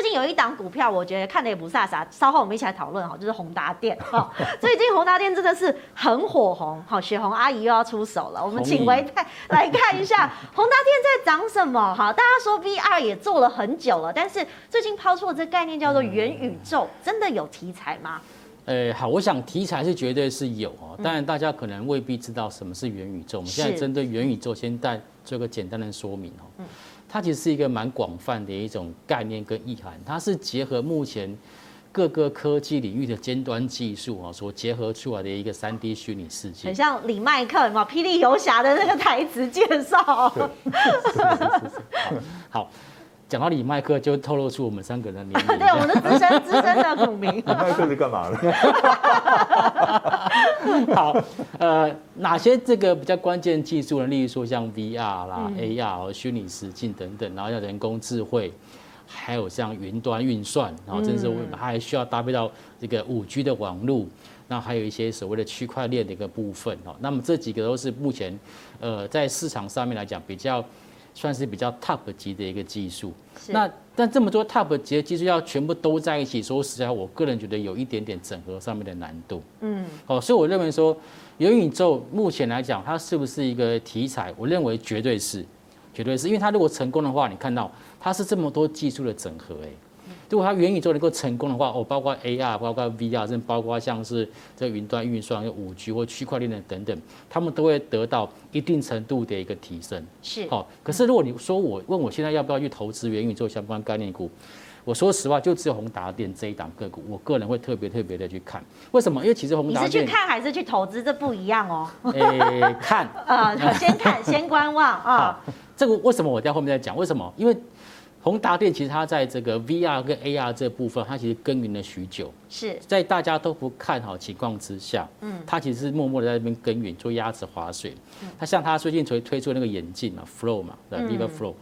最近有一档股票，我觉得看的也不飒飒，稍后我们一起来讨论哈，就是宏达电哈。最近宏达电真的是很火红，好，雪红阿姨又要出手了。我们请唯泰来看一下宏达电在涨什么？哈，大家说 VR 也做了很久了，但是最近抛出的这个概念叫做元宇宙，真的有题材吗？呃，好，我想题材是绝对是有哦，当然大家可能未必知道什么是元宇宙。我们现在针对元宇宙，先带做个简单的说明哦。它其实是一个蛮广泛的一种概念跟意涵，它是结合目前各个科技领域的尖端技术啊，所结合出来的一个三 D 虚拟世界。很像李麦克嘛，霹雳游侠的那个台词介绍。好。讲到李麦克，就透露出我们三个人的年龄。对，我们的资深 资深的股民。李麦克是干嘛的？好，呃，哪些这个比较关键技术呢？例如说像 VR 啦、嗯、AR、虚拟实境等等，然后像人工智慧，还有像云端运算，然后甚至它还需要搭配到这个五 G 的网络，那还有一些所谓的区块链的一个部分哦。那么这几个都是目前呃在市场上面来讲比较。算是比较 top 级的一个技术，那但这么多 top 级的技术要全部都在一起，说实在，我个人觉得有一点点整合上面的难度。嗯，好，所以我认为说元宇宙目前来讲，它是不是一个题材？我认为绝对是，绝对是因为它如果成功的话，你看到它是这么多技术的整合，哎。如果它元宇宙能够成功的话，哦，包括 AR，包括 VR，甚至包括像是这个云端运算、有五 G 或区块链的等等，他们都会得到一定程度的一个提升。是，好。可是如果你说我问我现在要不要去投资元宇宙相关概念股，我说实话，就只有宏达电这一档个股，我个人会特别特别的去看。为什么？因为其实宏达电你是去看还是去投资？这不一样哦。诶，看啊，先看，先观望 啊。这个为什么我在后面再讲？为什么？因为。宏达电其实它在这个 VR 跟 AR 这部分，它其实耕耘了许久。是在大家都不看好情况之下，嗯，它其实是默默的在那边耕耘，做鸭子划水。它像它最近推推出那个眼镜嘛，Flow 嘛，对，Viva Flow。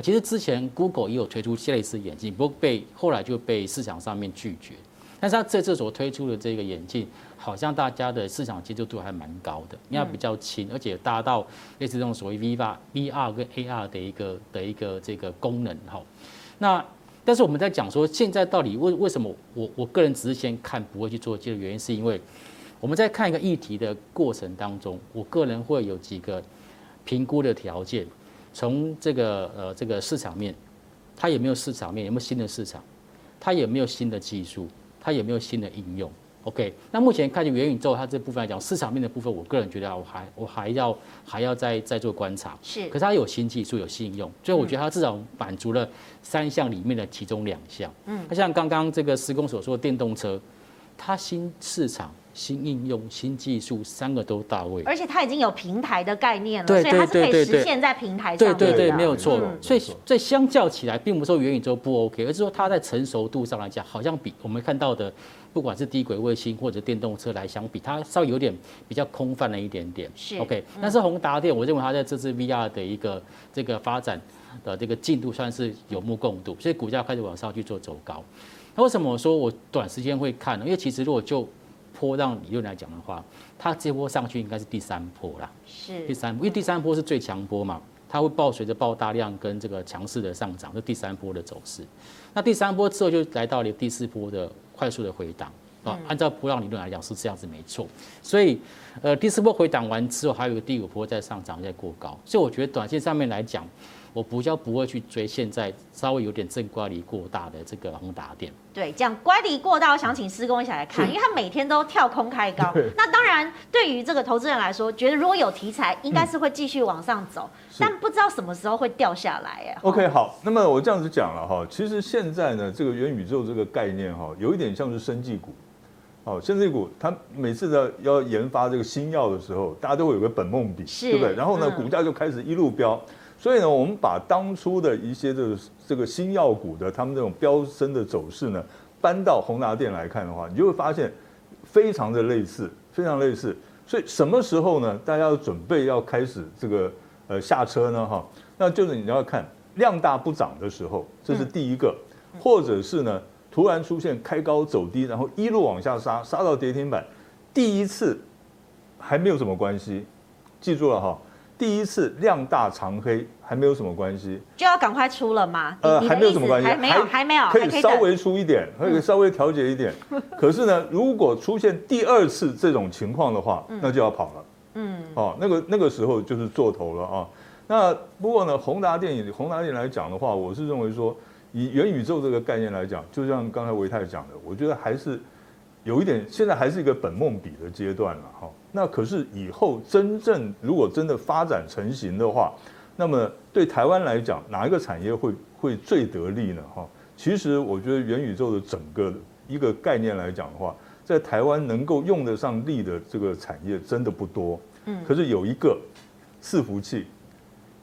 其实之前 Google 也有推出类似眼镜，不过被后来就被市场上面拒绝。但是它这次所推出的这个眼镜，好像大家的市场接受度还蛮高的，因为它比较轻，而且达到类似这种所谓 VR、VR 跟 AR 的一个的一个这个功能哈。那但是我们在讲说，现在到底为为什么我我个人只是先看不会去做这个原因，是因为我们在看一个议题的过程当中，我个人会有几个评估的条件，从这个呃这个市场面，它有没有市场面，有没有新的市场，它有没有新的技术，它有没有新的应用。OK，那目前看见元宇宙它这部分来讲，市场面的部分，我个人觉得我还我还要还要再再做观察。是，可是它有新技术，有新应用，所以我觉得它至少满足了三项里面的其中两项。嗯，那像刚刚这个施工所说的电动车，它新市场、新应用、新技术三个都到位，而且它已经有平台的概念了，所以它是可以实现在平台上。对对对，没有错。所以所以相较起来，并不是说元宇宙不 OK，而是说它在成熟度上来讲，好像比我们看到的。不管是低轨卫星或者电动车来相比，它稍微有点比较空泛了一点点。是 OK，但是宏达电，我认为它在这次 VR 的一个这个发展的这个进度算是有目共睹，所以股价开始往上去做走高。那为什么我说我短时间会看呢？因为其实如果就波浪理论来讲的话，它这波上去应该是第三波啦。是第三波，因为第三波是最强波嘛，它会伴随着爆大量跟这个强势的上涨，是第三波的走势。那第三波之后就来到了第四波的。快速的回档啊，按照波浪理论来讲是这样子没错，所以呃第四波回档完之后，还有一个第五波在上涨在过高，所以我觉得短线上面来讲，我比较不会去追现在稍微有点正乖离过大的这个宏达电。对，讲乖离过大，我想请施工一起来看，因为他每天都跳空开高。那当然，对于这个投资人来说，觉得如果有题材，应该是会继续往上走，但不知道什么时候会掉下来。哎，OK，好，那么我这样子讲了哈，其实现在呢，这个元宇宙这个概念哈，有一点像是生技股。哦，生技股，它每次的要研发这个新药的时候，大家都会有个本梦比，对不对？然后呢，股价就开始一路飙。所以呢，我们把当初的一些这个这个新药股的他们这种飙升的走势呢，搬到宏达电来看的话，你就会发现非常的类似，非常类似。所以什么时候呢？大家要准备要开始这个呃下车呢？哈，那就是你要看量大不涨的时候，这是第一个，或者是呢？突然出现开高走低，然后一路往下杀，杀到跌停板。第一次还没有什么关系，记住了哈。第一次量大长黑还没有什么关系，就要赶快出了吗？呃，还没有什么关系，还没有，还没有，可以稍微出一点，可以 稍微调节一点。可是呢，如果出现第二次这种情况的话，那就要跑了。嗯，哦，那个那个时候就是做头了啊。那不过呢，宏达电影宏达电来讲的话，我是认为说，以元宇宙这个概念来讲，就像刚才维泰讲的，我觉得还是有一点，现在还是一个本梦比的阶段了哈。那可是以后真正如果真的发展成型的话，那么对台湾来讲，哪一个产业会会最得利呢？哈，其实我觉得元宇宙的整个一个概念来讲的话，在台湾能够用得上力的这个产业真的不多。嗯，可是有一个伺服器，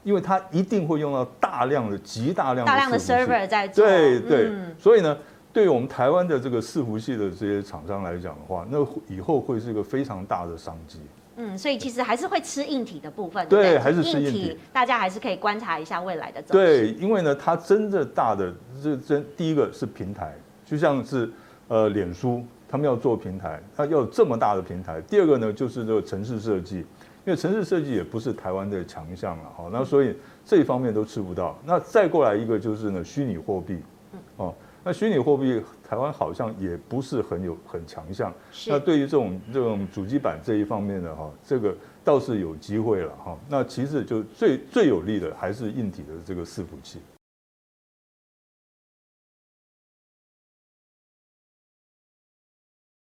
因为它一定会用到大量的、极大量的大量的 server 在做。对对，所以呢。对于我们台湾的这个伺服器的这些厂商来讲的话，那以后会是一个非常大的商机。嗯，所以其实还是会吃硬体的部分。对，对，还是吃硬体。大家还是可以观察一下未来的走势。对，因为呢，它真的大的这真第一个是平台，就像是呃脸书，他们要做平台，它要有这么大的平台。第二个呢，就是这个城市设计，因为城市设计也不是台湾的强项了哈。那所以这一方面都吃不到。那再过来一个就是呢，虚拟货币，哦。那虚拟货币，台湾好像也不是很有很强项。那对于这种这种主机板这一方面的哈，这个倒是有机会了哈。那其实就最最有利的还是硬体的这个伺服器。